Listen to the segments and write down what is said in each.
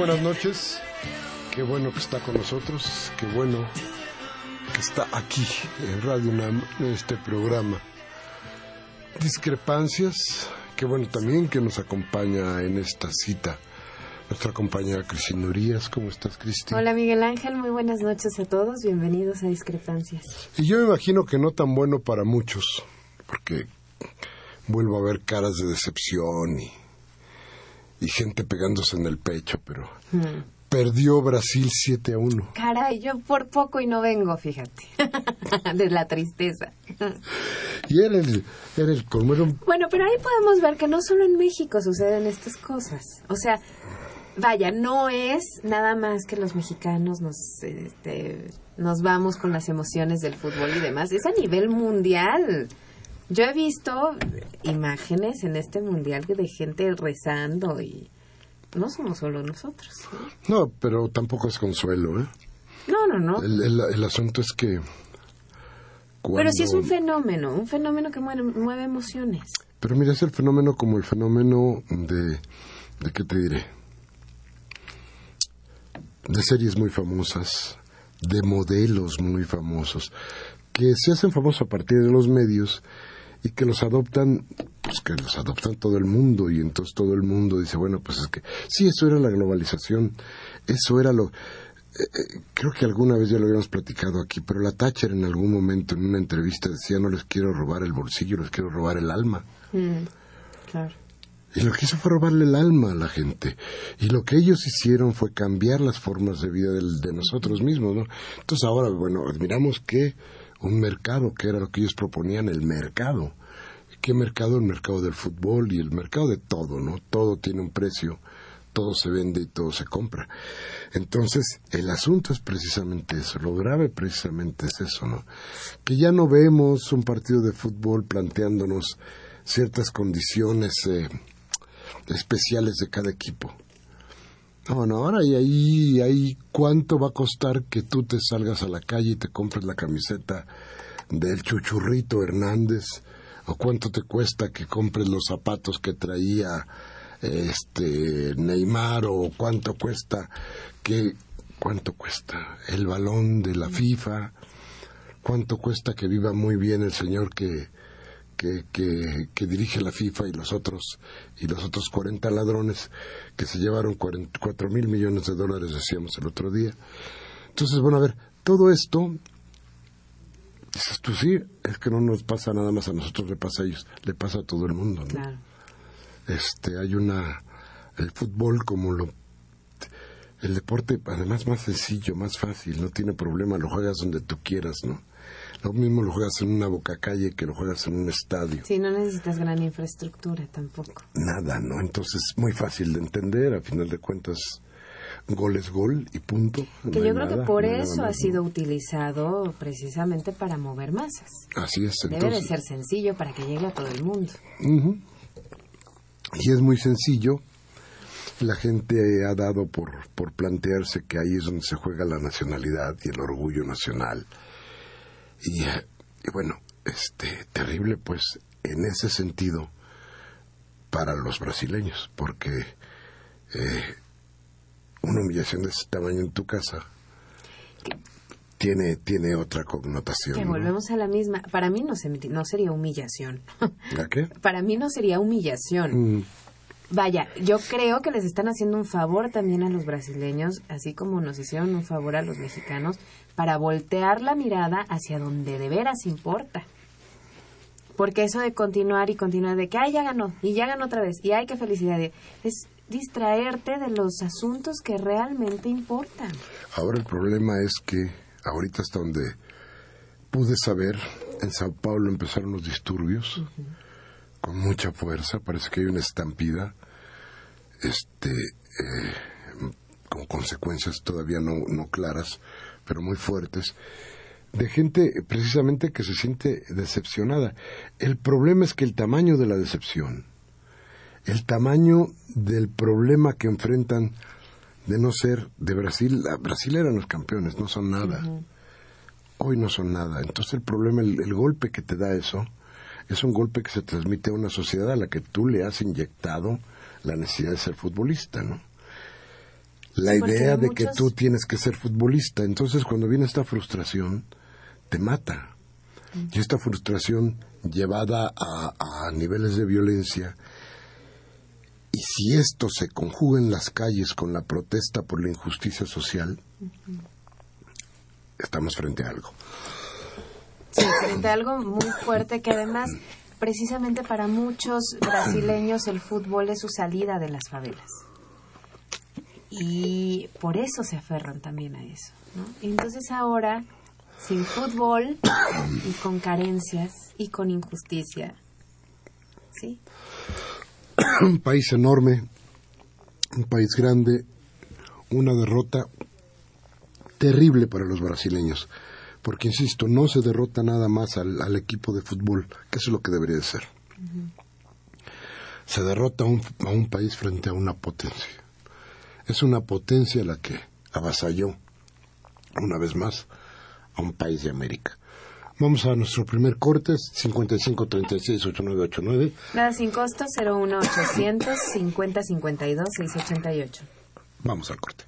Buenas noches. Qué bueno que está con nosotros. Qué bueno que está aquí en Radio UNAM, en este programa. Discrepancias. Qué bueno también que nos acompaña en esta cita nuestra compañera Cristina Urias. ¿Cómo estás, Cristina? Hola, Miguel Ángel. Muy buenas noches a todos. Bienvenidos a Discrepancias. Y yo me imagino que no tan bueno para muchos, porque vuelvo a ver caras de decepción y y gente pegándose en el pecho, pero hmm. perdió Brasil 7 a 1. Caray, yo por poco y no vengo, fíjate, de la tristeza. y era el, era el Bueno, pero ahí podemos ver que no solo en México suceden estas cosas. O sea, vaya, no es nada más que los mexicanos nos, este, nos vamos con las emociones del fútbol y demás. Es a nivel mundial. Yo he visto imágenes en este mundial de gente rezando y no somos solo nosotros. No, pero tampoco es consuelo, ¿eh? No, no, no. El, asunto es que... Pero sí es un fenómeno, un fenómeno que mueve, emociones. Pero mira, es el fenómeno como el fenómeno de... ¿De qué te diré? De series muy famosas, de modelos muy famosos, que se hacen famosos a partir de los medios y que los adoptan, pues que los adoptan todo el mundo y entonces todo el mundo dice, bueno, pues es que sí, eso era la globalización, eso era lo... Eh, eh, creo que alguna vez ya lo habíamos platicado aquí, pero la Thatcher en algún momento en una entrevista decía, no les quiero robar el bolsillo, les quiero robar el alma. Mm, claro. Y lo que hizo fue robarle el alma a la gente. Y lo que ellos hicieron fue cambiar las formas de vida de nosotros mismos, ¿no? Entonces ahora, bueno, admiramos que un mercado, que era lo que ellos proponían, el mercado. ¿Qué mercado? El mercado del fútbol y el mercado de todo, ¿no? Todo tiene un precio, todo se vende y todo se compra. Entonces, el asunto es precisamente eso, lo grave precisamente es eso, ¿no? Que ya no vemos un partido de fútbol planteándonos ciertas condiciones eh, especiales de cada equipo. Bueno, ahora y ahí, ahí, ¿cuánto va a costar que tú te salgas a la calle y te compres la camiseta del Chuchurrito Hernández? ¿O cuánto te cuesta que compres los zapatos que traía este Neymar? ¿O cuánto cuesta que cuánto cuesta el balón de la FIFA? ¿Cuánto cuesta que viva muy bien el señor que que, que, dirige la FIFA y los otros y los otros 40 ladrones que se llevaron 44 mil millones de dólares, decíamos el otro día. Entonces, bueno, a ver, todo esto, dices tú sí, es que no nos pasa nada más a nosotros, le pasa a ellos, le pasa a todo el mundo, Claro. Este, hay una, el fútbol como lo, el deporte además más sencillo, más fácil, no tiene problema, lo juegas donde tú quieras, ¿no? Lo mismo lo juegas en una boca calle que lo juegas en un estadio. Sí, no necesitas gran infraestructura tampoco. Nada, ¿no? Entonces, muy fácil de entender, a final de cuentas, gol es gol y punto. Que yo creo que por eso ha sido utilizado precisamente para mover masas. Así es. Entonces, Debe de ser sencillo para que llegue a todo el mundo. Y es muy sencillo. la gente ha dado por, por plantearse que ahí es donde se juega la nacionalidad y el orgullo nacional. Y, eh, y bueno, este, terrible pues en ese sentido para los brasileños, porque eh, una humillación de ese tamaño en tu casa tiene, tiene otra connotación. Que ¿no? volvemos a la misma. Para mí no, se, no sería humillación. ¿A qué? Para mí no sería humillación. Mm, Vaya, yo creo que les están haciendo un favor también a los brasileños, así como nos hicieron un favor a los mexicanos, para voltear la mirada hacia donde de veras importa. Porque eso de continuar y continuar, de que, ay, ya ganó, y ya ganó otra vez, y ay, qué felicidad, es distraerte de los asuntos que realmente importan. Ahora el problema es que ahorita hasta donde pude saber, en Sao Paulo empezaron los disturbios con mucha fuerza, parece que hay una estampida, este, eh, con consecuencias todavía no, no claras, pero muy fuertes, de gente precisamente que se siente decepcionada. El problema es que el tamaño de la decepción, el tamaño del problema que enfrentan de no ser de Brasil, Brasil eran los campeones, no son nada. Hoy no son nada. Entonces el problema, el, el golpe que te da eso, es un golpe que se transmite a una sociedad a la que tú le has inyectado la necesidad de ser futbolista, ¿no? La Sí, idea de que tú tienes que ser futbolista. Entonces cuando viene esta frustración, te mata. Y esta frustración llevada a, a niveles de violencia, y si esto se conjuga en las calles con la protesta por la injusticia social, estamos frente a algo. Sí, frente a algo muy fuerte que además, precisamente para muchos brasileños, el fútbol es su salida de las favelas. Y por eso se aferran también a eso. entonces ahora, sin fútbol y con carencias y con injusticia, ¿sí? un país enorme, un país grande, una derrota terrible para los brasileños, porque insisto, no se derrota nada más al, al equipo de fútbol, que eso es lo que debería de ser. Se derrota a un, a un país frente a una potencia. Es una potencia la que avasalló, una vez más, a un país de América. Vamos a nuestro primer corte, 5536-8989. Nada sin costo, 01800 50 52 688. Vamos al corte.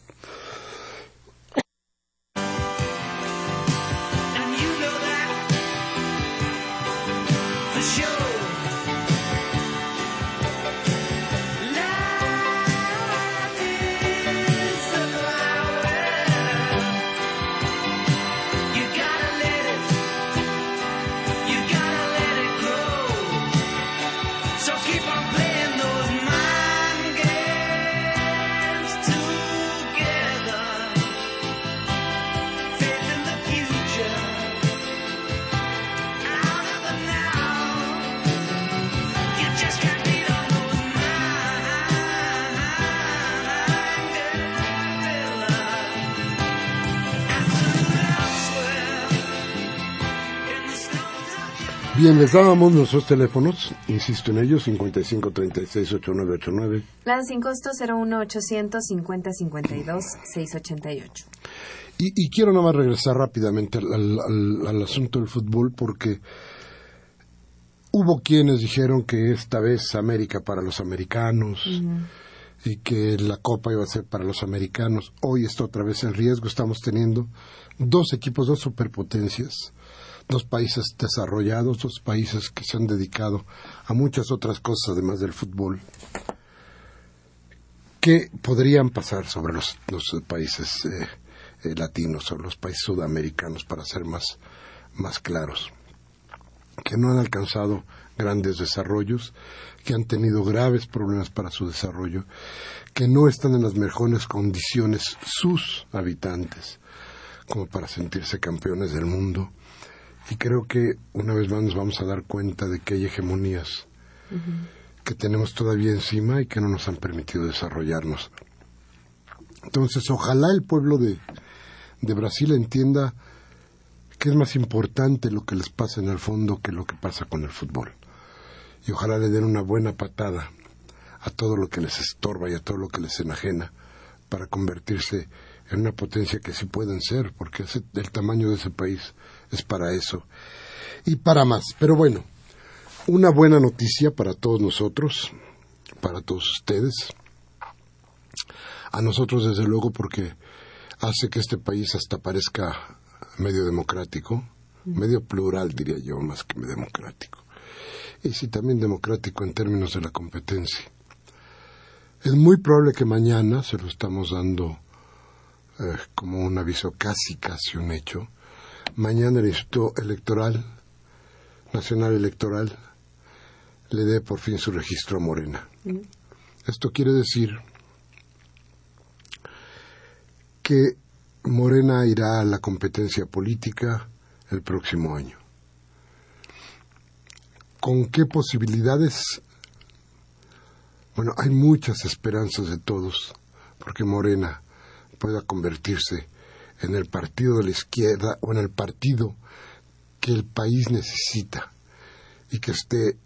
Bien, les dábamos nuestros teléfonos, insisto en ellos, 5536-8989. Nada sin costo, 01800 50 52 688. Y, y quiero nada más regresar rápidamente al, al- al- al asunto del fútbol porque hubo quienes dijeron que esta vez América para los americanos y que la Copa iba a ser para los americanos. Hoy está otra vez en riesgo. Estamos teniendo dos equipos, dos superpotencias, dos países desarrollados, dos países que se han dedicado a muchas otras cosas además del fútbol que podrían pasar sobre los, países eh, eh, latinos o los países sudamericanos, para ser más, más claros, que no han alcanzado grandes desarrollos, que han tenido graves problemas para su desarrollo, que no están en las mejores condiciones sus habitantes como para sentirse campeones del mundo. Y creo que una vez más nos vamos a dar cuenta de que hay hegemonías que tenemos todavía encima y que no nos han permitido desarrollarnos. Entonces, ojalá el pueblo de, de Brasil entienda que es más importante lo que les pasa en el fondo que lo que pasa con el fútbol. Y ojalá le den una buena patada a todo lo que les estorba y a todo lo que les enajena para convertirse en una potencia que sí pueden ser, porque ese- el tamaño de ese país es para eso y para más. Pero bueno, una buena noticia para todos nosotros, para todos ustedes, a nosotros desde luego porque hace que este país hasta parezca medio democrático, medio plural diría yo, más que democrático. Y sí también democrático en términos de la competencia. Es muy probable que mañana, se lo estamos dando eh, como un aviso casi, casi un hecho, mañana el Instituto Electoral, Nacional Electoral, le dé por fin su registro a Morena. Esto quiere decir que Morena irá a la competencia política el próximo año. ¿Con qué posibilidades? Bueno, hay muchas esperanzas de todos porque Morena pueda convertirse en el partido de la izquierda o en el partido que el país necesita y que esté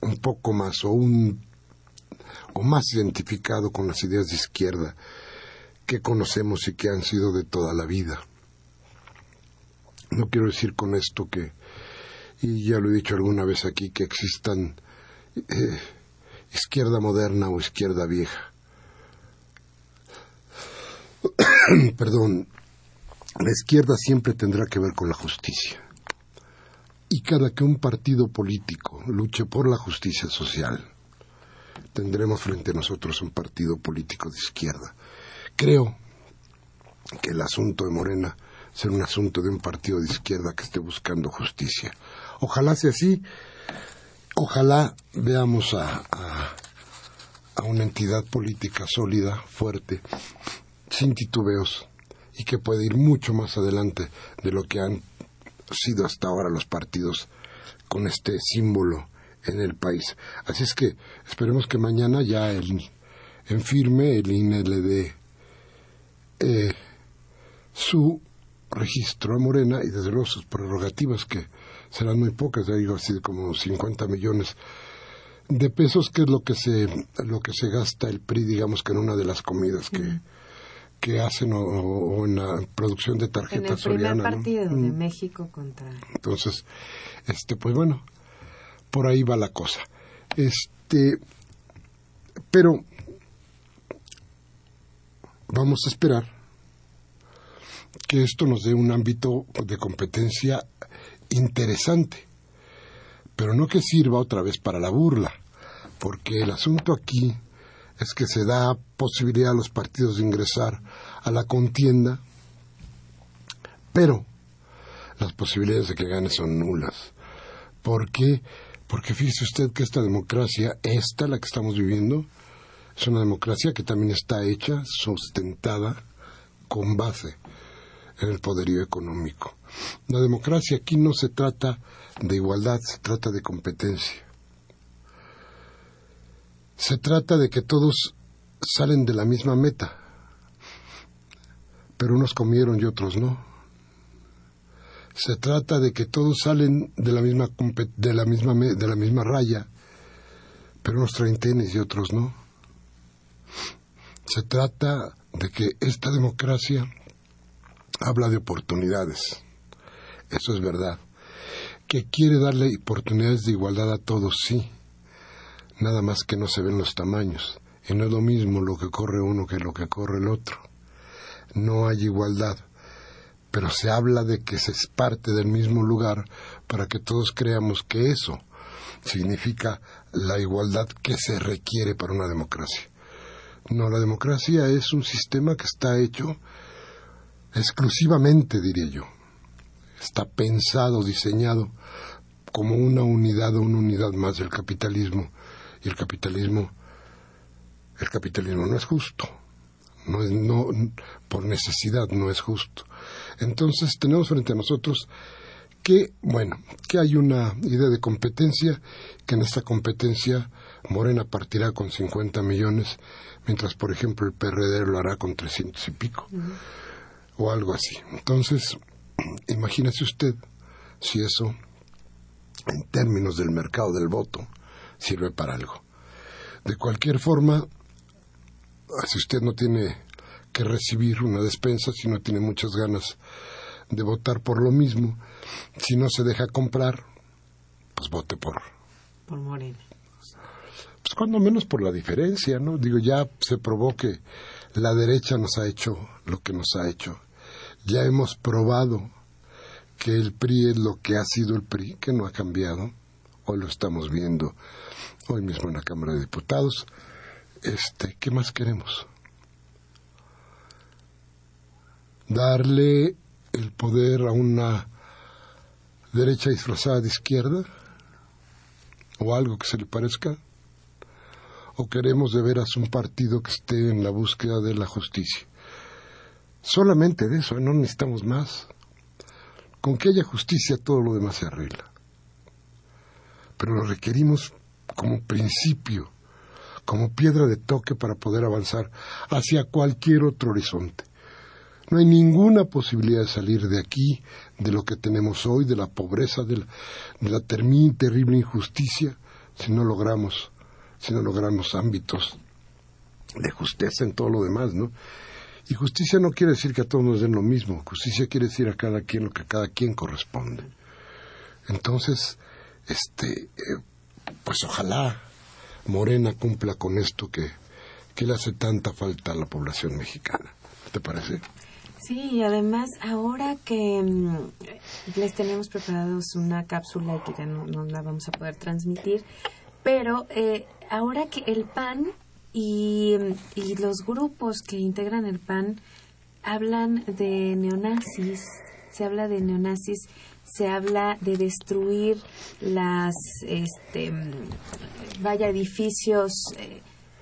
un poco más o un o más identificado con las ideas de izquierda que conocemos y que han sido de toda la vida. No quiero decir con esto que, y ya lo he dicho alguna vez aquí, que existan eh, izquierda moderna o izquierda vieja. Perdón, la izquierda siempre tendrá que ver con la justicia. Y cada que un partido político luche por la justicia social, tendremos frente a nosotros un partido político de izquierda. Creo que el asunto de Morena será un asunto de un partido de izquierda que esté buscando justicia. Ojalá sea así. Ojalá veamos a, a, a una entidad política sólida, fuerte, sin titubeos, y que puede ir mucho más adelante de lo que han sido hasta ahora los partidos con este símbolo en el país. Así es que esperemos que mañana ya el, en firme el INE le dé eh, su registro a Morena y desde luego sus prerrogativas que serán muy pocas, digo así como 50 millones de pesos que es lo que se lo que se gasta el PRI digamos que en una de las comidas que que hacen o, o en la producción de En el tarjetas primer Soriana, ¿no? partido Mm. de México contra... Entonces, este, pues bueno, por ahí va la cosa. Este, pero vamos a esperar que esto nos dé un ámbito de competencia interesante, pero no que sirva otra vez para la burla, porque el asunto aquí es que se da posibilidad a los partidos de ingresar a la contienda, pero las posibilidades de que gane son nulas. ¿Por qué? Porque fíjese usted que esta democracia, esta, la que estamos viviendo, es una democracia que también está hecha, sustentada, con base en el poderío económico. La democracia aquí no se trata de igualdad, se trata de competencia. Se trata de que todos salen de la misma meta, pero unos comieron y otros no se trata de que todos salen de la misma de la misma de la misma raya, pero unos traen y otros no. Se trata de que esta democracia habla de oportunidades. Eso es verdad. Que quiere darle oportunidades de igualdad a todos, sí. Nada más que no se ven los tamaños. Y no es lo mismo lo que corre uno que lo que corre el otro. No hay igualdad pero se habla de que se es parte del mismo lugar para que todos creamos que eso significa la igualdad que se requiere para una democracia. No, la democracia es un sistema que está hecho exclusivamente, diré yo. Está pensado, diseñado como una unidad o una unidad más del capitalismo. Y el capitalismo, el capitalismo no es justo. No es, no, por necesidad no es justo. Entonces tenemos frente a nosotros que, bueno, que hay una idea de competencia, que en esta competencia Morena partirá con 50 millones, mientras, por ejemplo, el PRD lo hará con 300 y pico, o algo así. Entonces, imagínese usted si eso, en términos del mercado del voto, sirve para algo. De cualquier forma, si usted no tiene que recibir una despensa, si no tiene muchas ganas de votar por lo mismo, si no se deja comprar, pues vote por, Por Morena. pues cuando menos por la diferencia, ¿no? Digo, ya se probó que la derecha nos ha hecho lo que nos ha hecho. Ya hemos probado que el PRI es lo que ha sido el PRI, que no ha cambiado. Hoy lo estamos viendo, hoy mismo en la Cámara de Diputados. Este, ¿qué más queremos? Darle el poder a una derecha disfrazada de izquierda o algo que se le parezca o queremos de veras un partido que esté en la búsqueda de la justicia. Solamente de eso, no necesitamos más. Con que haya justicia todo lo demás se arregla. Pero lo requerimos como principio, como piedra de toque para poder avanzar hacia cualquier otro horizonte. No hay ninguna posibilidad de salir de aquí, de lo que tenemos hoy, de la pobreza, de la, de la terrible injusticia, si no logramos si no logramos ámbitos de justicia en todo lo demás, ¿no? Y justicia no quiere decir que a todos nos den lo mismo, justicia quiere decir a cada quien lo que a cada quien corresponde. Entonces, este, eh, pues ojalá Morena cumpla con esto que, que le hace tanta falta a la población mexicana. ¿Te parece? Sí, y además ahora que mm, les tenemos preparados una cápsula que ya no, no la vamos a poder transmitir, pero eh, ahora que el PAN y, y los grupos que integran el PAN hablan de neonazis, se habla de neonazis, se habla de destruir las, este, vaya, edificios eh,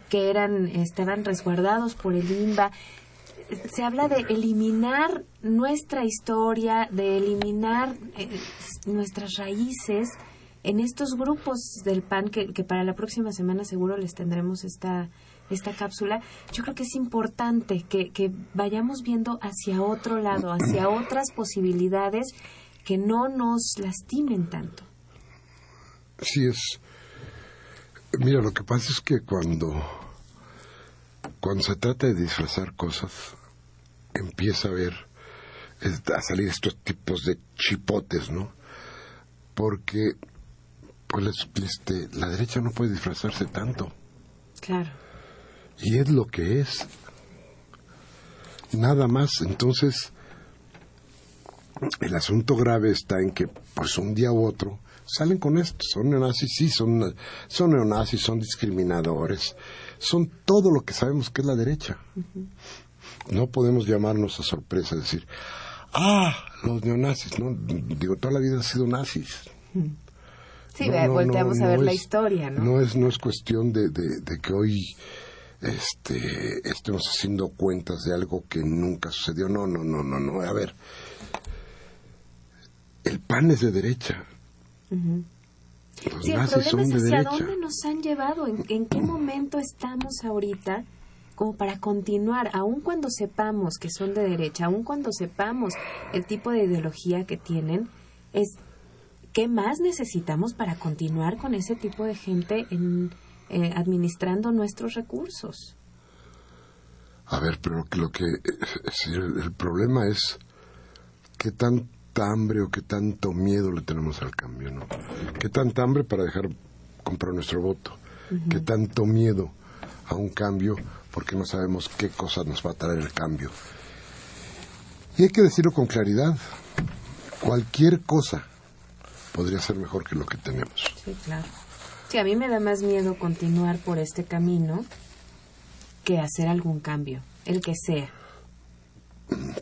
que eran, estaban resguardados por el INBA se habla de eliminar nuestra historia, de eliminar eh, nuestras raíces en estos grupos del PAN que, que para la próxima semana seguro les tendremos esta esta cápsula, yo creo que es importante que, que vayamos viendo hacia otro lado, hacia otras posibilidades que no nos lastimen tanto. Sí, es. Mira, lo que pasa es que cuando. Cuando se trata de disfrazar cosas, empieza a ver. a salir estos tipos de chipotes, ¿no? Porque. Pues este, la derecha no puede disfrazarse tanto. Claro. Y es lo que es. Nada más. Entonces, el asunto grave está en que, pues un día u otro, salen con esto. Son neonazis, sí, son, son neonazis, son discriminadores. Son todo lo que sabemos que es la derecha. No podemos llamarnos a sorpresa, decir, ah, los neonazis, ¿no? Digo, toda la vida han sido nazis. Sí, No, volteamos no, a ver la es- historia, ¿no? No es, no es cuestión de, de- de que hoy este, estemos haciendo cuentas de algo que nunca sucedió. No, no, no, no, no. A ver, el PAN es de derecha. Los Sí, el problema es hacia derecha. dónde nos han llevado, en, en qué momento estamos ahorita como para continuar, aun cuando sepamos que son de derecha, aun cuando sepamos el tipo de ideología que tienen, es qué más necesitamos para continuar con ese tipo de gente en, eh, administrando nuestros recursos. A ver, pero lo que es decir, el, el problema es qué tanta hambre o qué tanto miedo le tenemos al cambio, ¿no? Qué tanta hambre para dejar comprar nuestro voto, qué tanto miedo a un cambio porque no sabemos qué cosa nos va a traer el cambio. Y hay que decirlo con claridad, cualquier cosa podría ser mejor que lo que tenemos. Sí, claro. Sí, a mí me da más miedo continuar por este camino que hacer algún cambio, el que sea.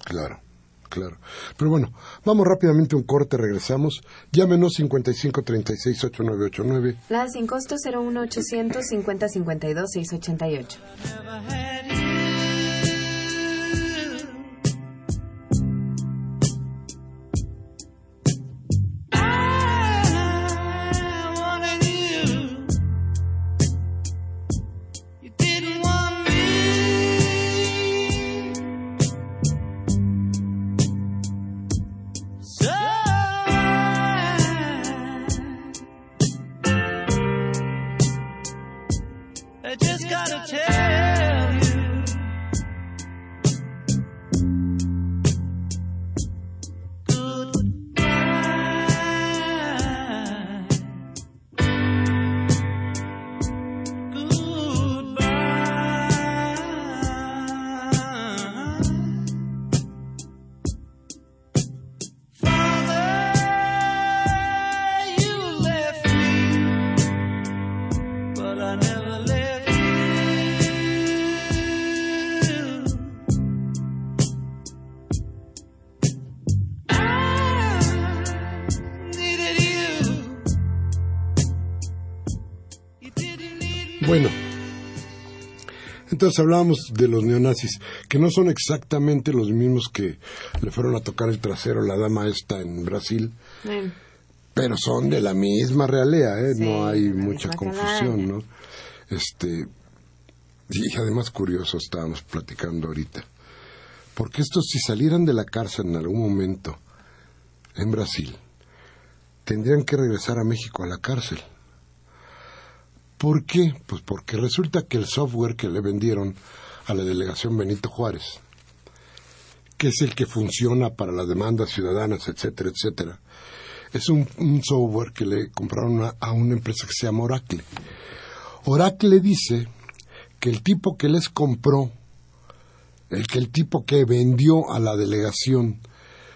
Claro, claro. Pero bueno, vamos rápidamente a un corte, regresamos. Llámenos 55 36 8989. La sin costo 01800 50 52 688. Entonces hablábamos de los neonazis, que no son exactamente los mismos que le fueron a tocar el trasero la dama esta en Brasil, pero son de la misma realea, ¿eh? Sí, no hay mucha confusión. Este, y además curioso estábamos platicando ahorita, porque estos si salieran de la cárcel en algún momento en Brasil, tendrían que regresar a México a la cárcel. ¿Por qué? Pues porque resulta que el software que le vendieron a la delegación Benito Juárez, que es el que funciona para las demandas ciudadanas, etcétera, etcétera, es un, software que le compraron a, a una empresa que se llama Oracle. Oracle dice que el tipo que les compró, el que el tipo que vendió a la delegación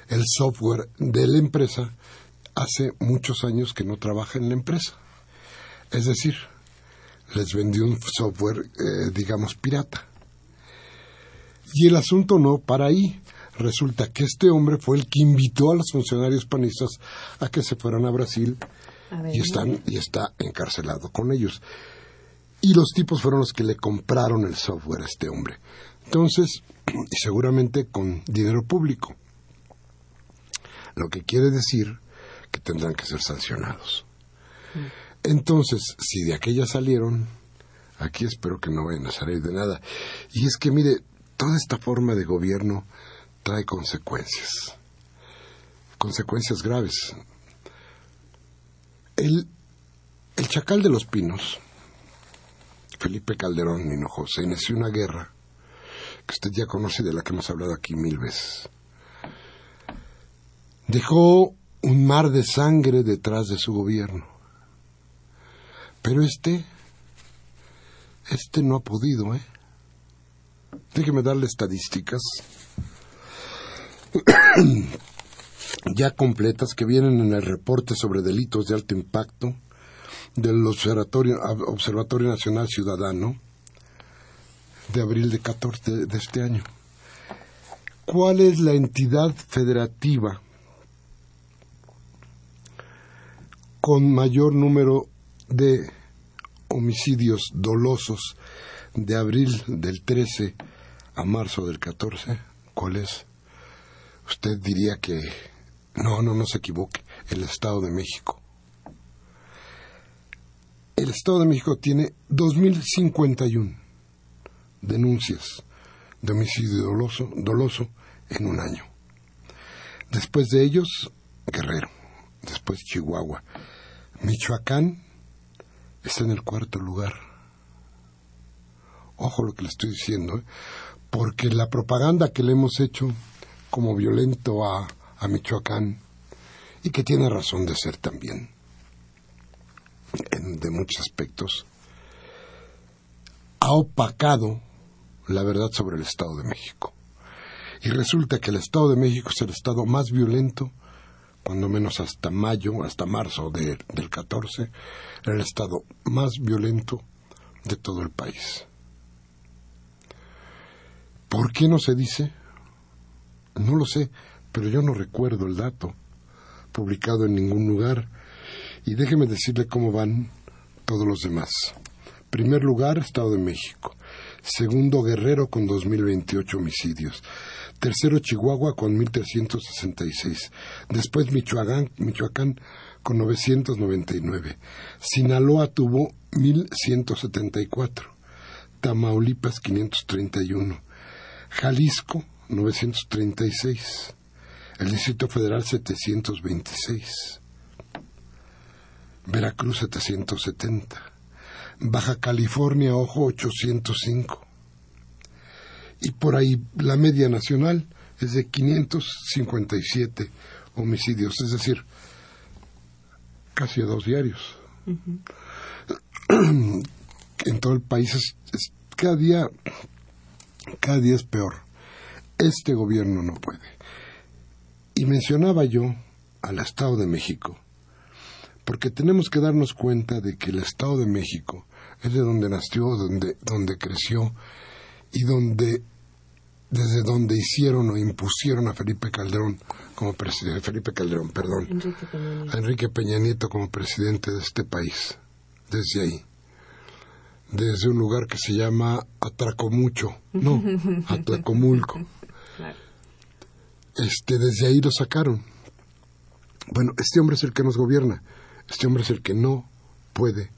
el software de la empresa, hace muchos años que no trabaja en la empresa. Es decir, les vendió un software, eh, digamos, pirata. Y el asunto no para ahí. Resulta que este hombre fue el que invitó a los funcionarios panistas a que se fueran a Brasil a y, están, y está encarcelado con ellos. Y los tipos fueron los que le compraron el software a este hombre. Entonces, y seguramente con dinero público. Lo que quiere decir que tendrán que ser sancionados. Entonces, si de aquella salieron, aquí espero que no vayan a salir de nada. Y es que, mire, toda esta forma de gobierno trae consecuencias. Consecuencias graves. El, el chacal de los pinos, Felipe Calderón Hinojosa, inició una guerra que usted ya conoce, de la que hemos hablado aquí mil veces. Dejó un mar de sangre detrás de su gobierno. Pero este, este no ha podido, ¿eh? Déjeme darle estadísticas ya completas que vienen en el reporte sobre delitos de alto impacto del Observatorio, Observatorio Nacional Ciudadano de abril de 14 de, este año. ¿Cuál es la entidad federativa con mayor número de homicidios dolosos de abril del 13 a marzo del 14? ¿Cuál es? Usted diría que no, no, no se equivoque, el Estado de México. El Estado de México tiene 2.051 denuncias de homicidio doloso, doloso en un año. Después de ellos, Guerrero, después Chihuahua. Michoacán está en el cuarto lugar. Ojo lo que le estoy diciendo, ¿eh? porque la propaganda que le hemos hecho como violento a, a Michoacán, y que tiene razón de ser también, en, de muchos aspectos, ha opacado la verdad sobre el Estado de México. Y resulta que el Estado de México es el Estado más violento, cuando menos hasta mayo, hasta marzo de- del 14, era el Estado más violento de todo el país. ¿Por qué no se dice? No lo sé, pero yo no recuerdo el dato publicado en ningún lugar. Y déjeme decirle cómo van todos los demás. Primer lugar, Estado de México. Segundo, Guerrero con 2.028 homicidios. Tercero, Chihuahua con 1.366. Después, Michoacán, Michoacán con 999. Sinaloa tuvo 1.174. Tamaulipas 531. Jalisco 936. El Distrito Federal 726. Veracruz 770. Baja California, ojo, 805. Y por ahí la media nacional es de 557 homicidios, es decir, casi a dos diarios. en todo el país es, es- cada día cada día es peor. Este gobierno no puede. Y mencionaba yo al Estado de México, porque tenemos que darnos cuenta de que el Estado de México es de donde nació, donde, donde creció y donde desde donde hicieron o impusieron a Felipe Calderón como presidente, Felipe Calderón, perdón, Enrique Peña Nieto. a Enrique Peña Nieto como presidente de este país, desde ahí. desde un lugar que se llama Atracomucho, no, Atlacomulco. Claro. Este, desde ahí lo sacaron. Bueno, este hombre es el que nos gobierna. Este hombre es el que no puede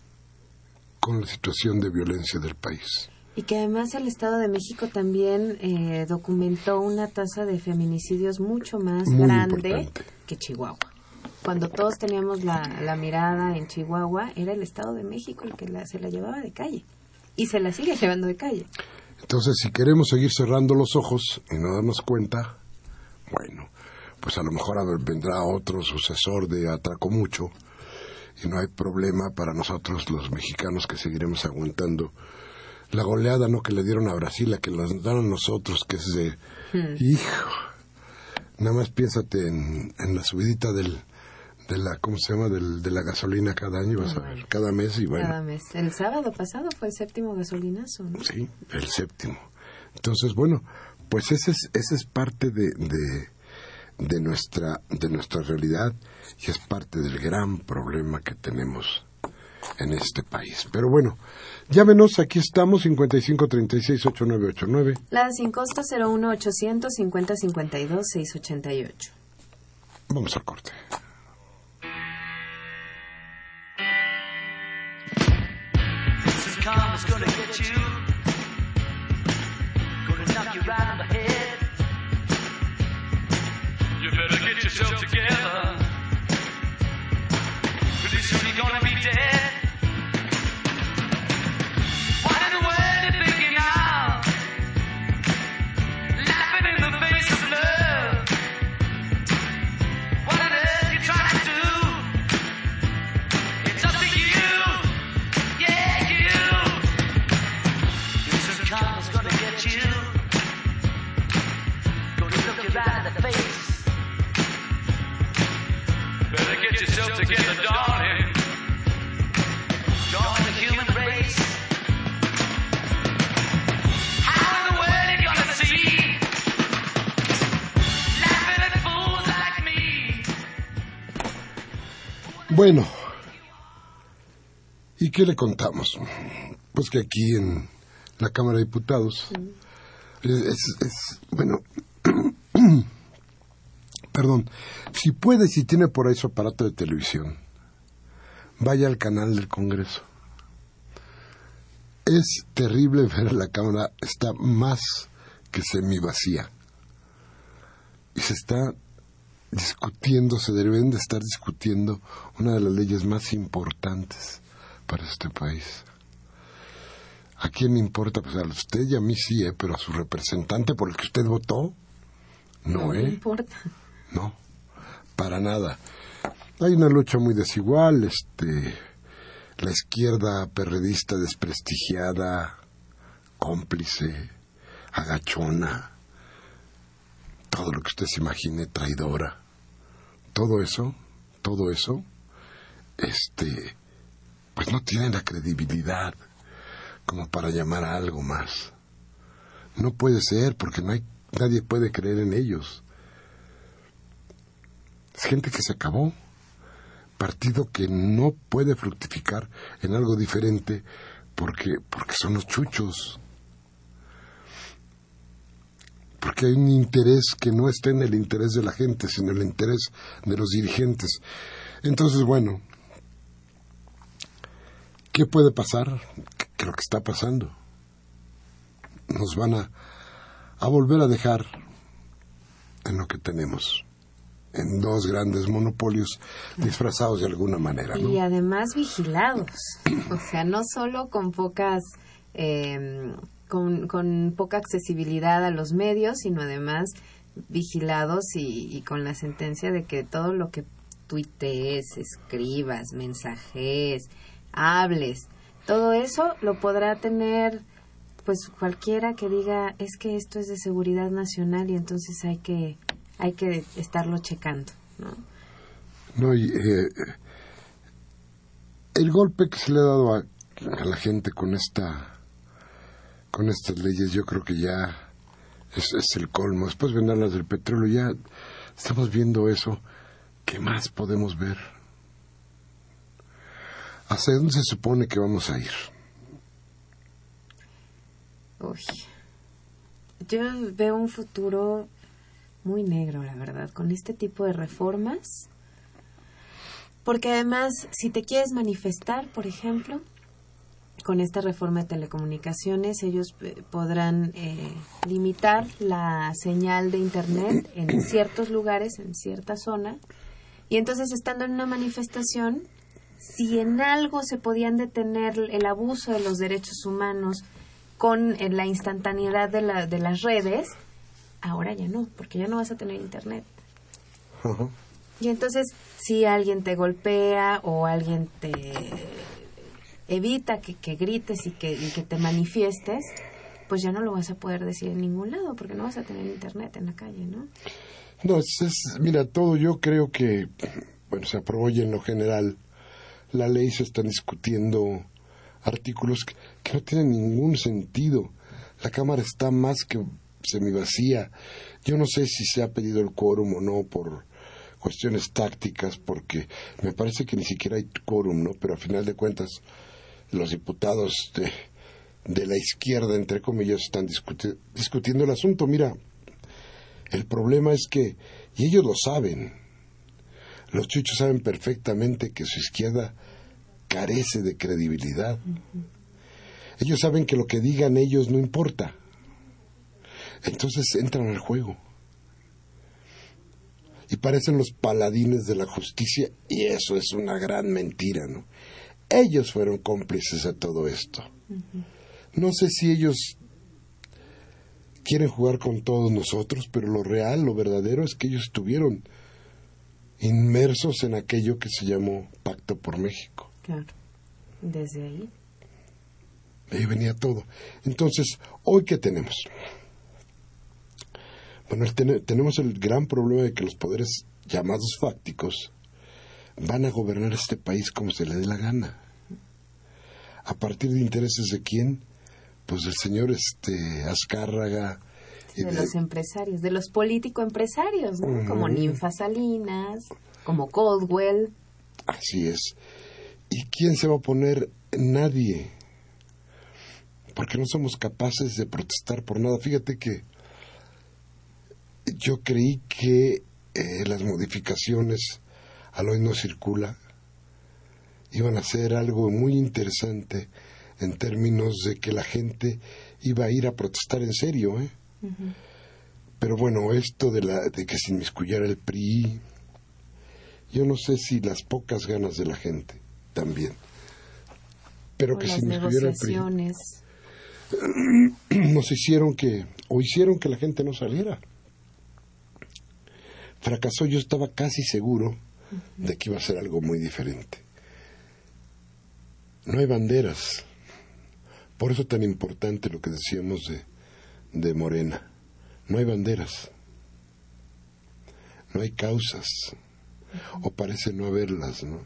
con la situación de violencia del país. Y que además el Estado de México también eh, documentó una tasa de feminicidios mucho más Muy grande importante. que Chihuahua. Cuando todos teníamos la, la mirada en Chihuahua, era el Estado de México el que la- se la llevaba de calle. Y se la sigue llevando de calle. Entonces, si queremos seguir cerrando los ojos y no darnos cuenta, bueno, pues a lo mejor vendrá otro sucesor de Atracomucho y no hay problema para nosotros los mexicanos que seguiremos aguantando la goleada no que le dieron a Brasil, la que nos dan a nosotros, que es de hijo. Nada más piénsate en, en la subidita del de la ¿cómo se llama? Del, de la gasolina cada año, vas a ver, cada mes y bueno. Cada mes. El sábado pasado fue el séptimo gasolinazo, ¿no? Sí, el séptimo. Entonces, bueno, pues ese es, ese es parte de, de, de nuestra, de nuestra realidad y es parte del gran problema que tenemos en este país. Pero bueno, llámenos, aquí estamos, 5536-8989. La sin costo 01800 50 52 688. Vamos al corte. This You better get yourself together. Pretty soon you're gonna be dead. Yourself together, darling. Join the human race. How in the world you gonna see? Laughing at fools like me. Bueno, ¿y qué le contamos? Pues que aquí en la Cámara de Diputados es- bueno, perdón, si puede, si tiene por ahí su aparato de televisión, vaya al canal del Congreso. Es terrible ver a la Cámara, está más que semi vacía. Y se está discutiendo, se deben de estar discutiendo una de las leyes más importantes para este país. ¿A quién le importa? Pues a usted y a mí sí, ¿eh? pero a su representante por el que usted votó, no, No ¿eh? importa. No, para nada. Hay una lucha muy desigual, este, la izquierda perredista desprestigiada, cómplice, agachona, todo lo que usted se imagine, traidora. Todo eso, todo eso, este, pues no tiene la credibilidad como para llamar a algo más. No puede ser porque no hay, nadie puede creer en ellos. Es gente que se acabó. Partido que no puede fructificar en algo diferente porque, porque son los chuchos. Porque hay un interés que no está en el interés de la gente, sino en el interés de los dirigentes. Entonces, bueno, ¿qué puede pasar? Que lo que está pasando. Nos van a, a volver a dejar en lo que tenemos en dos grandes monopolios disfrazados de alguna manera. Y además vigilados. O sea, no solo con pocas. eh, con, con poca accesibilidad a los medios, sino además vigilados y, y con la sentencia de que todo lo que tuitees, escribas, mensajes, hables, todo eso lo podrá tener pues cualquiera que diga es que esto es de seguridad nacional y entonces hay que hay que estarlo checando, ¿no? No, y, eh, el golpe que se le ha dado a, a la gente con esta con estas leyes yo creo que ya es, es el colmo. Después vendrán las del petróleo, ya estamos viendo eso. ¿Qué más podemos ver? ¿Hacia dónde se supone que vamos a ir? Uy. Yo veo un futuro muy negro, la verdad, con este tipo de reformas. Porque además, si te quieres manifestar, por ejemplo, con esta reforma de telecomunicaciones, ellos eh, podrán eh, limitar la señal de Internet en ciertos lugares, en cierta zona. Y entonces, estando en una manifestación, si en algo se podían detener el abuso de los derechos humanos con eh, la instantaneidad de, la, de las redes, ahora ya no, porque ya no vas a tener Internet. Ajá. Y entonces, si alguien te golpea o alguien te evita que, que grites y que, y que te manifiestes, pues ya no lo vas a poder decir en ningún lado porque no vas a tener internet en la calle, ¿no? No, es, es- mira, todo yo creo que, bueno, se aprobó ya en lo general la ley, se están discutiendo artículos que, que no tienen ningún sentido. La Cámara está más que semivacía. Yo no sé si se ha pedido el quórum o no por cuestiones tácticas, porque me parece que ni siquiera hay quórum, ¿no? Pero a final de cuentas, los diputados de, de la izquierda, entre comillas, están discuti- discutiendo el asunto. Mira, el problema es que, y ellos lo saben, los chuchos saben perfectamente que su izquierda carece de credibilidad. Ellos saben que lo que digan ellos no importa. Entonces entran al juego. Y parecen los paladines de la justicia, y eso es una gran mentira, ¿no? Ellos fueron cómplices de todo esto. No sé si ellos quieren jugar con todos nosotros, pero lo real, lo verdadero es que ellos estuvieron inmersos en aquello que se llamó Pacto por México. Claro. Desde ahí. Ahí venía todo. Entonces, ¿hoy qué tenemos? Bueno, tenemos el gran problema de que los poderes llamados fácticos van a gobernar este país como se le dé la gana. ¿A partir de intereses de quién? Pues del señor este Azcárraga. De de- los empresarios, de los político-empresarios, ¿no? Como Ninfa Salinas, como Coldwell. Así es. ¿Y quién se va a oponer? Nadie. Porque no somos capaces de protestar por nada. Fíjate que yo creí que eh, las modificaciones al hoy no circula iban a ser algo muy interesante en términos de que la gente iba a ir a protestar en serio, ¿eh? Pero bueno, esto de, la, de que se inmiscuyera el PRI, yo no sé si las pocas ganas de la gente también. Pero o que se inmiscuyera el PRI nos hicieron que, o hicieron que la gente no saliera. Fracasó, yo estaba casi seguro de que iba a ser algo muy diferente. No hay banderas. Por eso tan importante lo que decíamos de, de Morena. No hay banderas. No hay causas. O parece no haberlas, ¿no?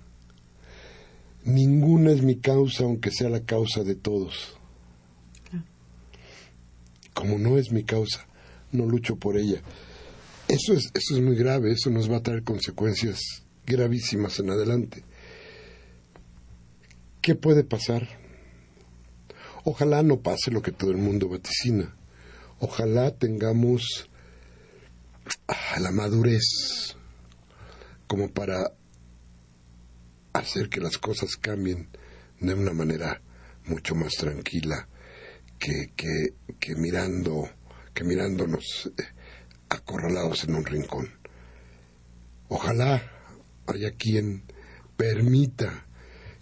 Ninguna es mi causa, aunque sea la causa de todos. Como no es mi causa, no lucho por ella. Eso es, eso es muy grave, eso nos va a traer consecuencias gravísimas en adelante. ¿Qué puede pasar? Ojalá no pase lo que todo el mundo vaticina. Ojalá tengamos ah, la madurez como para hacer que las cosas cambien de una manera mucho más tranquila que, que, que mirando que mirándonos eh, acorralados en un rincón. Ojalá haya quien permita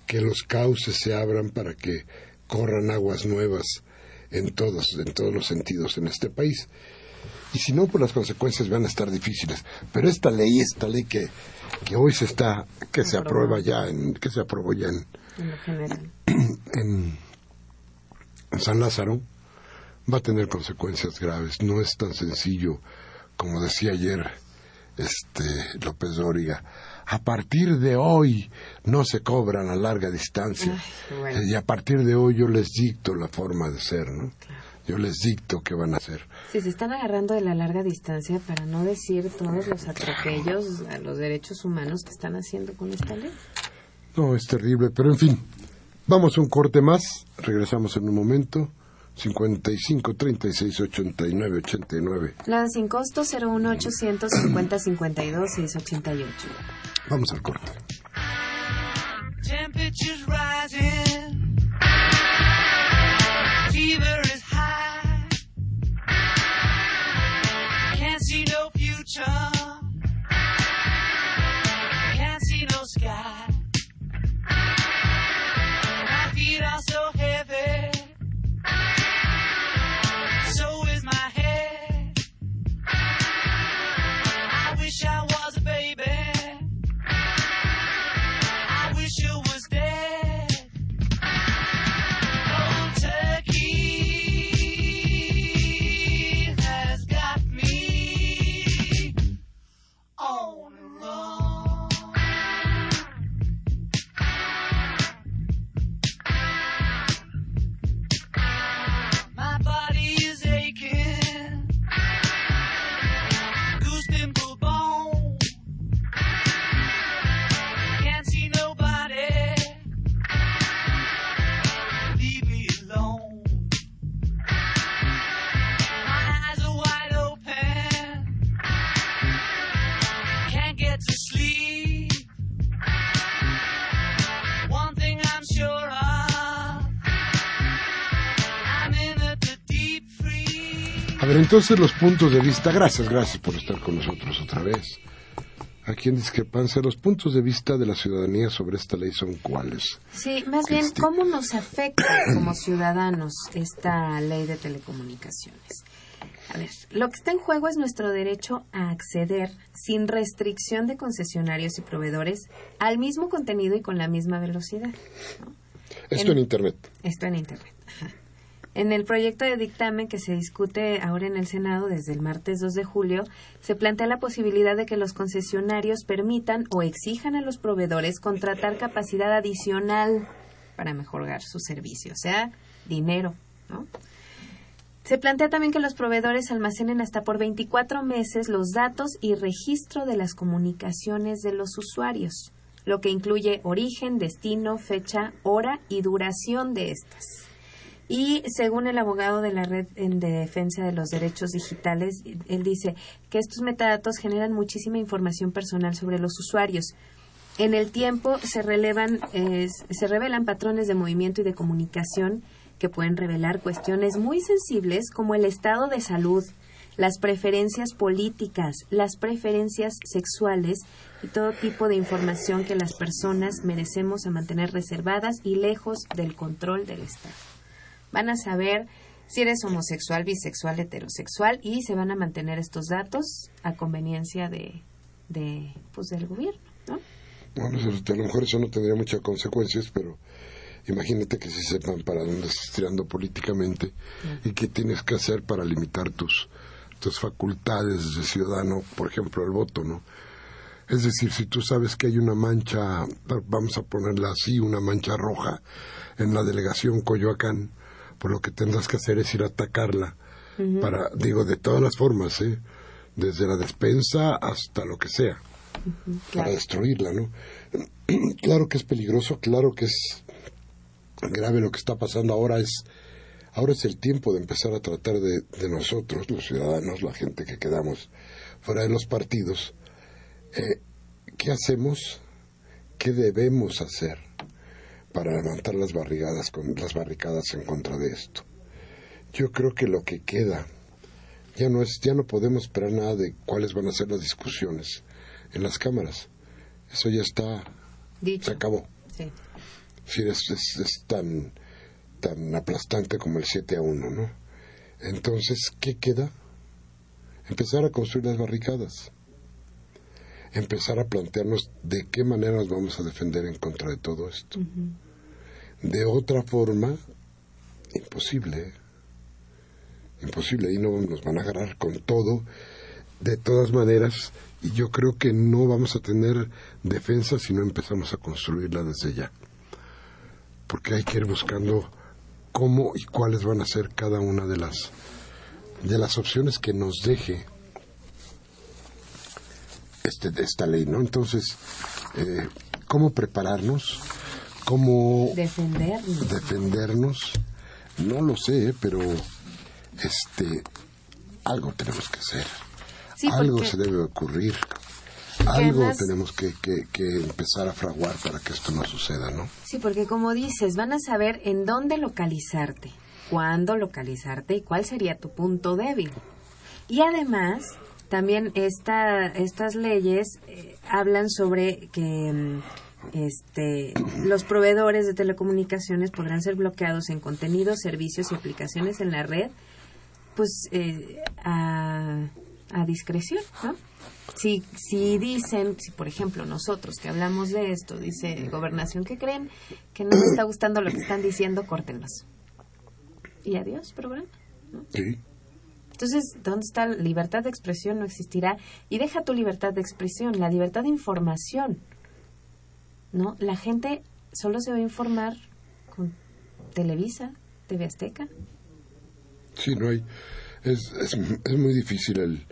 que los cauces se abran para que corran aguas nuevas en todos, en todos los sentidos en este país. Y si no, pues las consecuencias van a estar difíciles. Pero esta ley, esta ley que, que hoy se está, que se aprueba ya, en, que se aprobó ya en, en San Lázaro, va a tener consecuencias graves. No es tan sencillo como decía ayer este López Dóriga. A partir de hoy no se cobran a larga distancia. Ay, bueno. Y a partir de hoy yo les dicto la forma de ser, ¿no? Yo les dicto qué van a hacer. Si se están agarrando de la larga distancia para no decir todos los atropellos a los derechos humanos que están haciendo con esta ley. No, es terrible, pero en fin. Vamos a un corte más. Regresamos en un momento. 55 36 89 89. La sin costo 01800 50 52 688. Vamos al corte. Entonces los puntos de vista, gracias, gracias por estar con nosotros otra vez. Aquí en discrepancia, los puntos de vista de la ciudadanía sobre esta ley son cuáles. Sí, más bien, Este- ¿cómo nos afecta como ciudadanos esta ley de telecomunicaciones? A ver, lo que está en juego es nuestro derecho a acceder sin restricción de concesionarios y proveedores al mismo contenido y con la misma velocidad. Esto En- en Internet. Esto en Internet. ajá. En el proyecto de dictamen que se discute ahora en el Senado desde el martes 2 de julio, se plantea la posibilidad de que los concesionarios permitan o exijan a los proveedores contratar capacidad adicional para mejorar su servicio, o sea, dinero, ¿no? Se plantea también que los proveedores almacenen hasta por 24 meses los datos y registro de las comunicaciones de los usuarios, lo que incluye origen, destino, fecha, hora y duración de estas. Y según el abogado de la Red en Defensa de los Derechos Digitales, él dice que estos metadatos generan muchísima información personal sobre los usuarios. En el tiempo se, relevan, eh, se revelan patrones de movimiento y de comunicación que pueden revelar cuestiones muy sensibles como el estado de salud, las preferencias políticas, las preferencias sexuales y todo tipo de información que las personas merecemos a mantener reservadas y lejos del control del Estado. Van a saber si eres homosexual, bisexual, heterosexual y se van a mantener estos datos a conveniencia de, de pues del gobierno, ¿no? Bueno, eso- a lo mejor eso no tendría muchas consecuencias, pero imagínate que si sepan para dónde estás tirando políticamente y qué tienes que hacer para limitar tus, tus facultades de ciudadano, por ejemplo, el voto, ¿no? Es decir, si tú sabes que hay una mancha, vamos a ponerla así, una mancha roja en la delegación Coyoacán, pues lo que tendrás que hacer es ir a atacarla para, digo, de todas las formas, ¿eh? Desde la despensa hasta lo que sea para Claro. destruirla, ¿no? claro que es peligroso, claro que es grave lo que está pasando ahora es ahora es el tiempo de empezar a tratar de, de nosotros, los ciudadanos, la gente que quedamos fuera de los partidos, eh, ¿qué hacemos? ¿Qué debemos hacer para levantar las barrigadas con las barricadas en contra de esto? Yo creo que lo que queda ya no es ya no podemos esperar nada de cuáles van a ser las discusiones en las cámaras. Eso ya está Dicho. se acabó. Sí. Sí, es, es, es tan, tan aplastante como el 7 a 1, ¿no? Entonces, ¿qué queda? Empezar a construir las barricadas. Empezar a plantearnos de qué manera nos vamos a defender en contra de todo esto. De otra forma, imposible. Imposible. Ahí no nos van a agarrar con todo. De todas maneras, y yo creo que no vamos a tener defensa si no empezamos a construirla desde ya porque hay que ir buscando cómo y cuáles van a ser cada una de las de las opciones que nos deje este esta ley, ¿no? Entonces, eh, cómo prepararnos, cómo Defendernos. defendernos, No lo sé, pero este algo tenemos que hacer. Sí, algo se debe ocurrir. Algo además- tenemos que, que, que empezar a fraguar para que esto no suceda, ¿no? Sí, porque como dices, van a saber en dónde localizarte, cuándo localizarte y cuál sería tu punto débil. Y además, también esta, estas leyes eh, hablan sobre que mm, este, los proveedores de telecomunicaciones podrán ser bloqueados en contenidos, servicios y aplicaciones en la red, pues eh, a, a discreción, ¿no? Si, si dicen, si por ejemplo nosotros que hablamos de esto, dice Gobernación, ¿qué creen? Que no les está gustando lo que están diciendo, córtenlos. Y adiós, programa. Sí. Entonces, ¿dónde está la libertad de expresión? No existirá. Y deja tu libertad de expresión, la libertad de información. ¿No? La gente solo se va a informar con Televisa, TV Azteca. Sí, no hay. Es, es, es muy difícil el,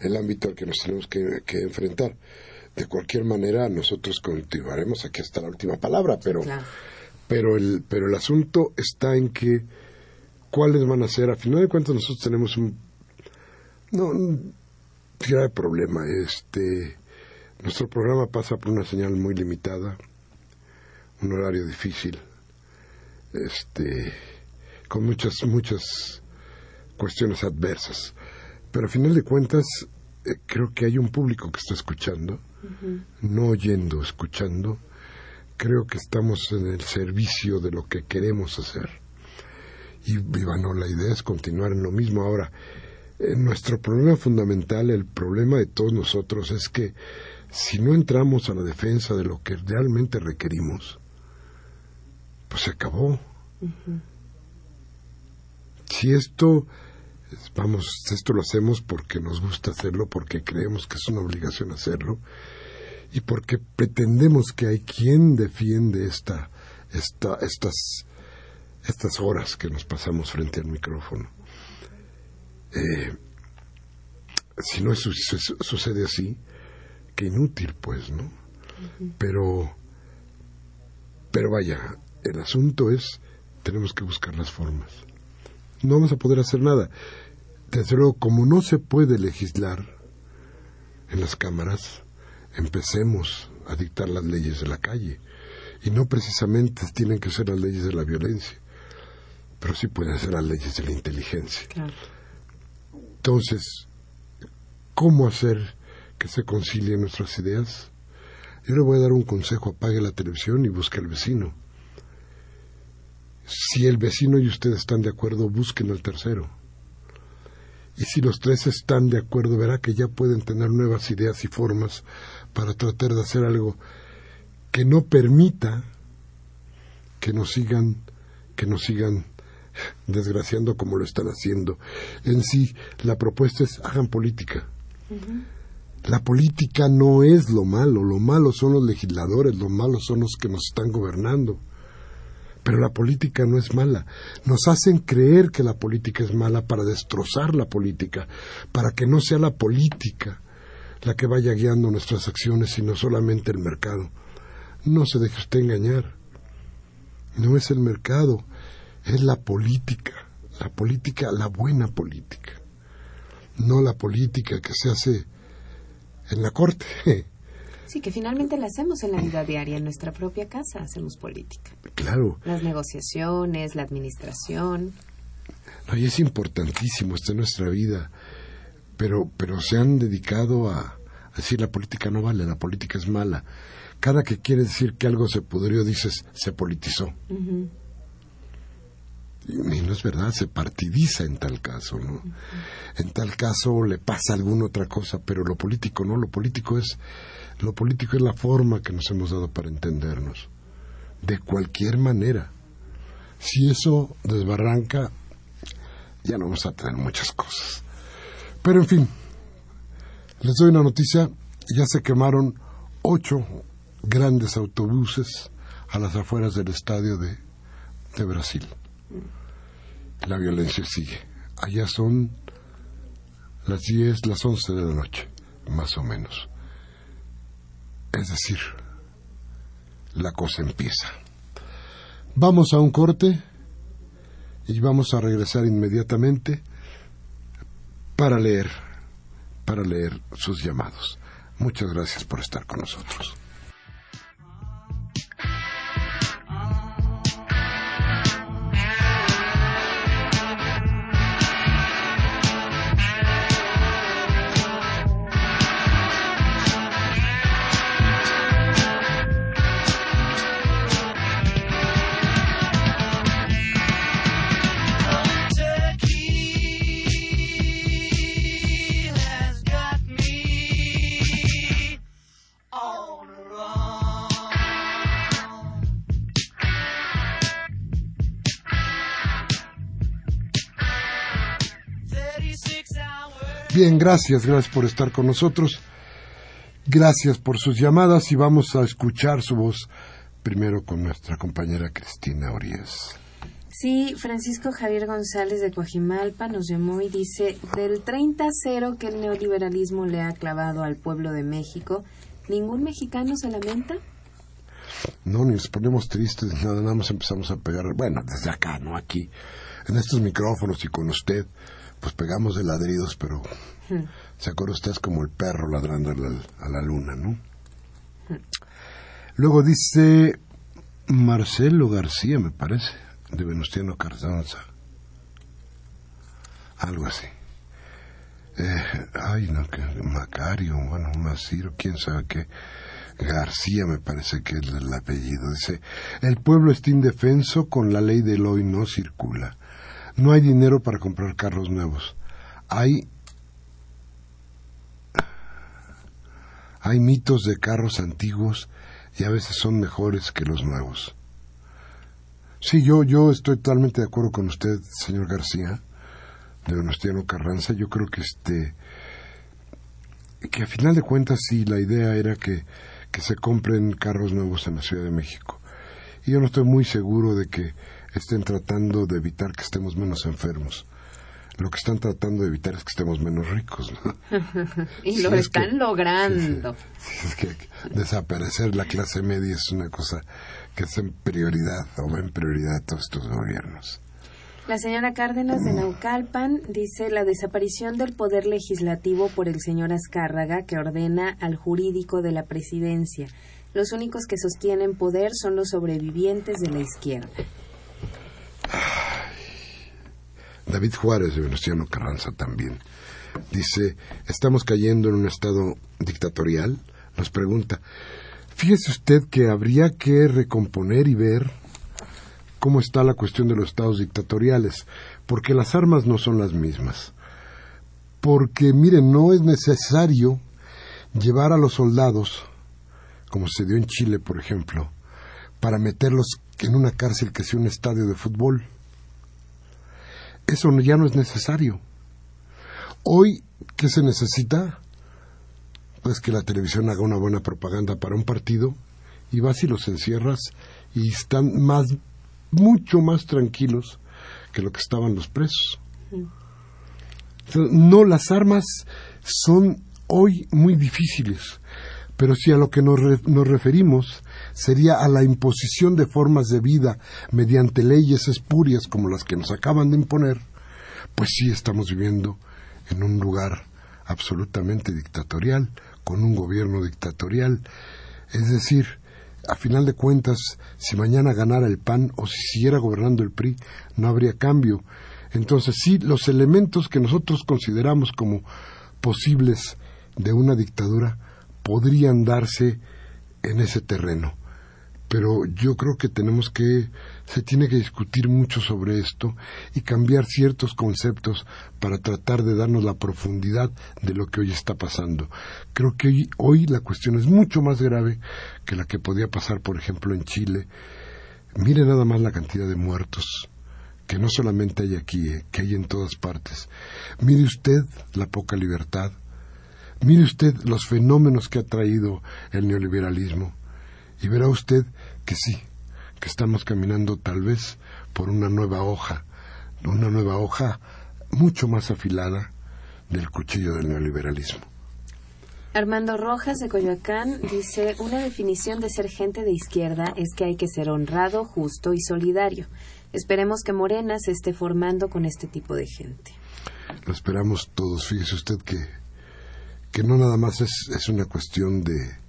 el ámbito al que nos tenemos que, que enfrentar. De cualquier manera, nosotros continuaremos aquí hasta la última palabra, pero, Claro. pero, el, pero el asunto está en que cuáles van a ser. A final de cuentas, nosotros tenemos un. No, un grave problema. Este, nuestro programa pasa por una señal muy limitada, un horario difícil, este, con muchas, muchas cuestiones adversas. Pero a final de cuentas, eh, creo que hay un público que está escuchando, no oyendo, escuchando. Creo que estamos en el servicio de lo que queremos hacer. Y, y bueno, la idea es continuar en lo mismo. Ahora, eh, nuestro problema fundamental, el problema de todos nosotros, es que si no entramos a la defensa de lo que realmente requerimos, pues se acabó. Si esto, vamos, esto lo hacemos porque nos gusta hacerlo, porque creemos que es una obligación hacerlo, y porque pretendemos que hay quien defiende esta, esta, estas, estas horas que nos pasamos frente al micrófono. Eh, si no su- su- sucede así, inútil, pues, ¿no? Pero, pero vaya, el asunto es, tenemos que buscar las formas. No vamos a poder hacer nada. Desde luego, como no se puede legislar en las cámaras, empecemos a dictar las leyes de la calle. Y no precisamente tienen que ser las leyes de la violencia, pero sí pueden ser las leyes de la inteligencia. Claro. Entonces, ¿cómo hacer que se concilien nuestras ideas? Yo le voy a dar un consejo, apague la televisión y busque al vecino. Si el vecino y usted están de acuerdo, busquen al tercero. Y si los tres están de acuerdo, verá que ya pueden tener nuevas ideas y formas para tratar de hacer algo que no permita que nos sigan, que nos sigan desgraciando como lo están haciendo. En sí, la propuesta es hagan política. La política no es lo malo, lo malo son los legisladores, lo malo son los que nos están gobernando. Pero la política no es mala. Nos hacen creer que la política es mala para destrozar la política, para que no sea la política la que vaya guiando nuestras acciones, sino solamente el mercado. No se deje usted engañar. No es el mercado, es la política. La política, la buena política. No la política que se hace en la corte. Sí, que finalmente la hacemos en la vida diaria, en nuestra propia casa hacemos política. Claro, Las negociaciones, la administración. no, y es importantísimo esto en nuestra vida, pero, pero se han dedicado a, a decir la política no vale, la política es mala. Cada que quiere decir que algo se pudrió, dices, se politizó. Y y no es verdad, se partidiza en tal caso, ¿no? En tal caso le pasa alguna otra cosa, pero lo político no, lo político es lo político es la forma que nos hemos dado para entendernos. De cualquier manera. Si eso desbarranca, ya no vamos a tener muchas cosas. Pero en fin, les doy una noticia, ya se quemaron ocho grandes autobuses a las afueras del estadio de, de Brasil. La violencia sigue. Allá son las 10, las 11 de la noche, más o menos. Es decir, la cosa empieza. Vamos a un corte y vamos a regresar inmediatamente para leer, para leer sus llamados. Muchas gracias por estar con nosotros. Bien, gracias, gracias por estar con nosotros. Gracias por sus llamadas y vamos a escuchar su voz primero con nuestra compañera Cristina Orías. Sí, Francisco Javier González de Coajimalpa nos llamó y dice, del 30-0 que el neoliberalismo le ha clavado al pueblo de México, ¿ningún mexicano se lamenta? No, ni nos ponemos tristes, nada, nada más empezamos a pegar, bueno, desde acá, no aquí, en estos micrófonos y con usted, pues pegamos de ladridos, pero se acuerda usted es como el perro ladrando a la, a la luna, ¿no? Luego dice Marcelo García, me parece, de Venustiano Carranza. Algo así. Eh, ay, no, que Macario, bueno, Maciro, quién sabe qué. García me parece que es el apellido. Dice, el pueblo está indefenso con la ley del hoy no circula. No hay dinero para comprar carros nuevos. Hay hay mitos de carros antiguos y a veces son mejores que los nuevos. Sí, yo, yo estoy totalmente de acuerdo con usted, señor García, de Donostiano Carranza. Yo creo que este que a final de cuentas sí, la idea era que, que se compren carros nuevos en la Ciudad de México. Y yo no estoy muy seguro de que estén tratando de evitar que estemos menos enfermos. Lo que están tratando de evitar es que estemos menos ricos. ¿no? Y lo es que- están logrando. Es que desaparecer la clase media es una cosa que es en prioridad o va en prioridad todos estos gobiernos. La señora Cárdenas de Naucalpan dice la desaparición del poder legislativo por el señor Azcárraga que ordena al jurídico de la presidencia. Los únicos que sostienen poder son los sobrevivientes de la izquierda. David Juárez de Venustiano Carranza también dice, estamos cayendo en un estado dictatorial. Nos pregunta, fíjese usted que habría que recomponer y ver cómo está la cuestión de los estados dictatoriales, porque las armas no son las mismas. Porque, miren, no es necesario llevar a los soldados, como se dio en Chile, por ejemplo, para meterlos en una cárcel que sea un estadio de fútbol. Eso ya no es necesario. Hoy, ¿qué se necesita? Pues que la televisión haga una buena propaganda para un partido y vas y los encierras y están más, mucho más tranquilos que lo que estaban los presos. No, las armas son hoy muy difíciles, pero si a lo que nos, re- nos referimos sería a la imposición de formas de vida mediante leyes espurias como las que nos acaban de imponer, pues sí estamos viviendo en un lugar absolutamente dictatorial, con un gobierno dictatorial. Es decir, a final de cuentas, si mañana ganara el PAN o si siguiera gobernando el PRI, no habría cambio. Entonces, sí, los elementos que nosotros consideramos como posibles de una dictadura podrían darse en ese terreno. Pero yo creo que tenemos que, se tiene que discutir mucho sobre esto y cambiar ciertos conceptos para tratar de darnos la profundidad de lo que hoy está pasando. Creo que hoy, hoy la cuestión es mucho más grave que la que podía pasar, por ejemplo, en Chile. Mire nada más la cantidad de muertos que no solamente hay aquí, eh, que hay en todas partes. Mire usted la poca libertad. Mire usted los fenómenos que ha traído el neoliberalismo. Y verá usted que sí, que estamos caminando tal vez por una nueva hoja, una nueva hoja mucho más afilada del cuchillo del neoliberalismo. Armando Rojas de Coyoacán dice, una definición de ser gente de izquierda es que hay que ser honrado, justo y solidario. Esperemos que Morena se esté formando con este tipo de gente. Lo esperamos todos. Fíjese usted que, que no nada más es, es una cuestión de,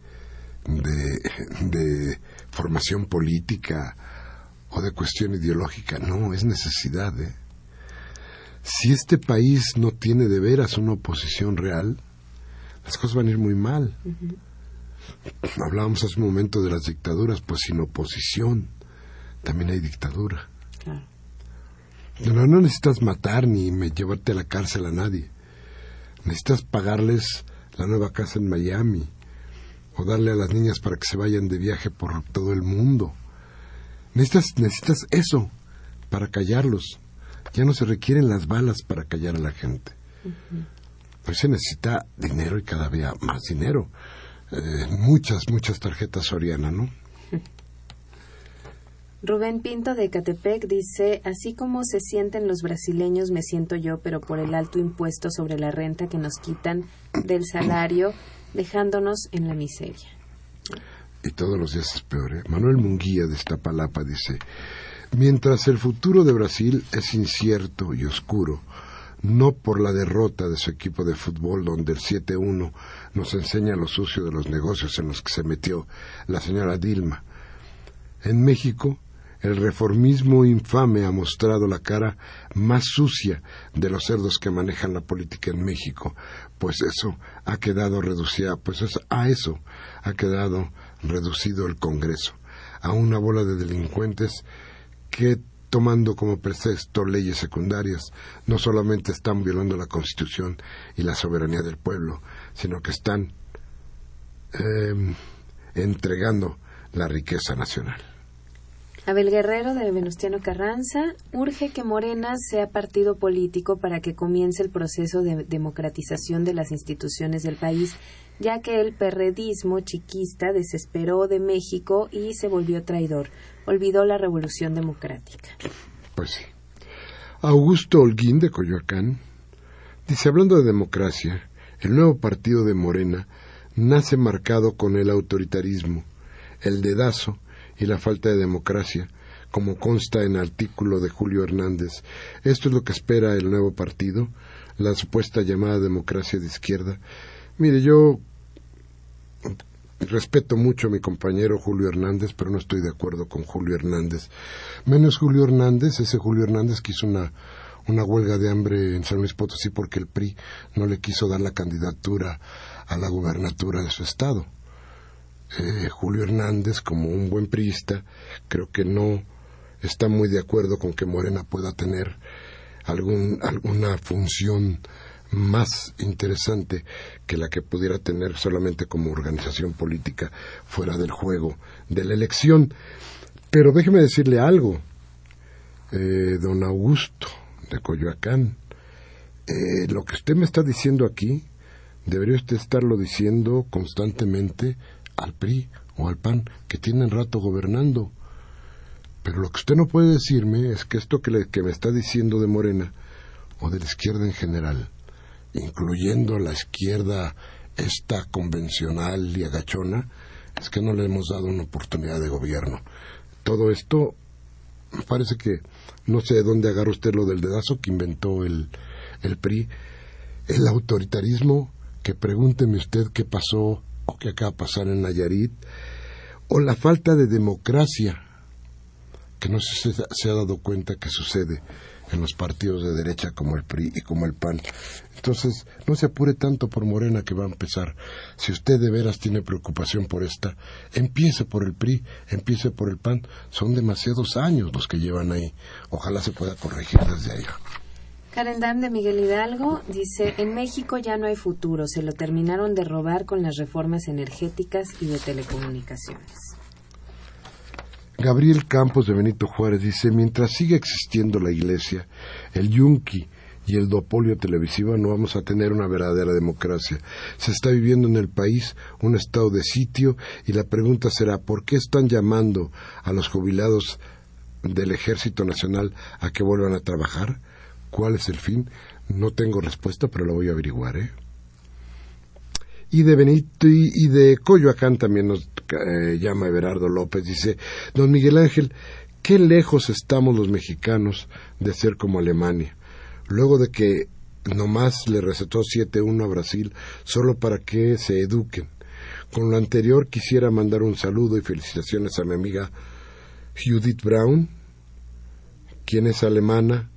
de, de formación política o de cuestión ideológica. No, es necesidad. ¿eh? Si este país no tiene de veras una oposición real, las cosas van a ir muy mal. Hablábamos hace un momento de las dictaduras, pues sin oposición también hay dictadura. Claro. No, no necesitas matar ni llevarte a la cárcel a nadie. Necesitas pagarles la nueva casa en Miami o darle a las niñas para que se vayan de viaje por todo el mundo. Necesitas, necesitas eso para callarlos. Ya no se requieren las balas para callar a la gente. Pues se necesita dinero y cada día más dinero. Eh, muchas, muchas tarjetas Soriana, ¿no? Rubén Pinto de Catepec dice, así como se sienten los brasileños me siento yo, pero por el alto impuesto sobre la renta que nos quitan del salario, dejándonos en la miseria. y todos los días es peor. ¿eh? Manuel Munguía de Iztapalapa dice, mientras el futuro de Brasil es incierto y oscuro, no por la derrota de su equipo de fútbol donde el 7-1 nos enseña lo sucio de los negocios en los que se metió la señora Dilma. En México, el reformismo infame ha mostrado la cara más sucia de los cerdos que manejan la política en México, pues eso ha quedado reducida, pues a eso ha quedado reducido el Congreso, a una bola de delincuentes que tomando como pretexto leyes secundarias, no solamente están violando la Constitución y la soberanía del pueblo, sino que están eh, entregando la riqueza nacional. Abel Guerrero de Venustiano Carranza urge que Morena sea partido político para que comience el proceso de democratización de las instituciones del país, ya que el perredismo chiquista desesperó de México y se volvió traidor. Olvidó la revolución democrática. Pues sí. Augusto Holguín de Coyoacán dice, hablando de democracia, el nuevo partido de Morena nace marcado con el autoritarismo, el dedazo y la falta de democracia, como consta en el artículo de Julio Hernández. Esto es lo que espera el nuevo partido, la supuesta llamada democracia de izquierda. Mire, yo respeto mucho a mi compañero Julio Hernández, pero no estoy de acuerdo con Julio Hernández. Menos Julio Hernández, ese Julio Hernández que hizo una, una huelga de hambre en San Luis Potosí porque el PRI no le quiso dar la candidatura a la gubernatura de su estado. Eh, Julio Hernández, como un buen priista, creo que no está muy de acuerdo con que Morena pueda tener algún, alguna función más interesante que la que pudiera tener solamente como organización política fuera del juego de la elección. Pero déjeme decirle algo, eh, don Augusto de Coyoacán, eh, lo que usted me está diciendo aquí, debería usted estarlo diciendo constantemente al PRI o al PAN, que tienen rato gobernando. Pero lo que usted no puede decirme es que esto que, le- que me está diciendo de Morena, o de la izquierda en general, incluyendo la izquierda esta convencional y agachona, es que no le hemos dado una oportunidad de gobierno. Todo esto me parece que no sé de dónde agarra usted lo del dedazo que inventó el, el PRI, el autoritarismo, que pregúnteme usted qué pasó o qué acaba de pasar en Nayarit, o la falta de democracia, que no se, se ha dado cuenta que sucede en los partidos de derecha como el PRI y como el PAN. Entonces, no se apure tanto por Morena que va a empezar. Si usted de veras tiene preocupación por esta, empiece por el PRI, empiece por el PAN. Son demasiados años los que llevan ahí. Ojalá se pueda corregir desde allá. Karen Dam de Miguel Hidalgo dice, en México ya no hay futuro, se lo terminaron de robar con las reformas energéticas y de telecomunicaciones. Gabriel Campos de Benito Juárez dice, mientras siga existiendo la iglesia, el yunqui y el duopolio televisivo no vamos a tener una verdadera democracia. Se está viviendo en el país un estado de sitio y la pregunta será, ¿por qué están llamando a los jubilados del Ejército Nacional a que vuelvan a trabajar? ¿Cuál es el fin? No tengo respuesta, pero lo voy a averiguar, ¿eh? Y de Benito y, de Coyoacán también nos eh, llama Everardo López. Dice, don Miguel Ángel, qué lejos estamos los mexicanos de ser como Alemania. Luego de que nomás le recetó 7-1 a Brasil solo para que se eduquen. Con lo anterior quisiera mandar un saludo y felicitaciones a mi amiga Judith Brown, quien es alemana,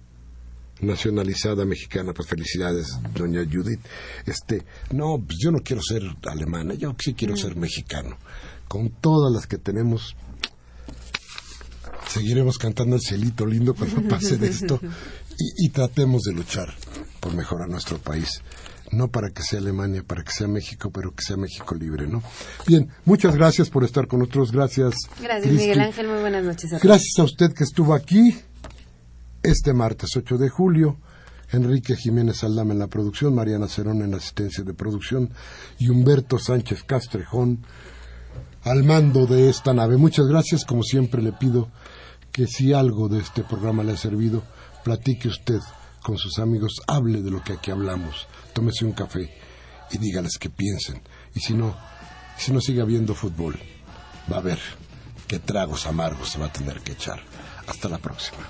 nacionalizada mexicana. Pues felicidades, doña Judith. Este, no, pues yo no quiero ser alemana, yo sí quiero ser mexicano. Con todas las que tenemos, seguiremos cantando el cielito lindo cuando pase de esto y, y tratemos de luchar por mejorar nuestro país. No para que sea Alemania, para que sea México, pero que sea México libre, ¿no? Bien, muchas gracias por estar con nosotros. Gracias. Gracias. Miguel Ángel. Muy buenas noches a todos. Gracias a usted que estuvo aquí este martes 8 de julio. Enrique Jiménez Aldama en la producción, Mariana Cerón en asistencia de producción y Humberto Sánchez Castrejón al mando de esta nave. Muchas gracias. Como siempre le pido que si algo de este programa le ha servido, platique usted con sus amigos, hable de lo que aquí hablamos, tómese un café y dígales que piensen. Y si no, si no sigue habiendo fútbol, va a ver qué tragos amargos se va a tener que echar. Hasta la próxima.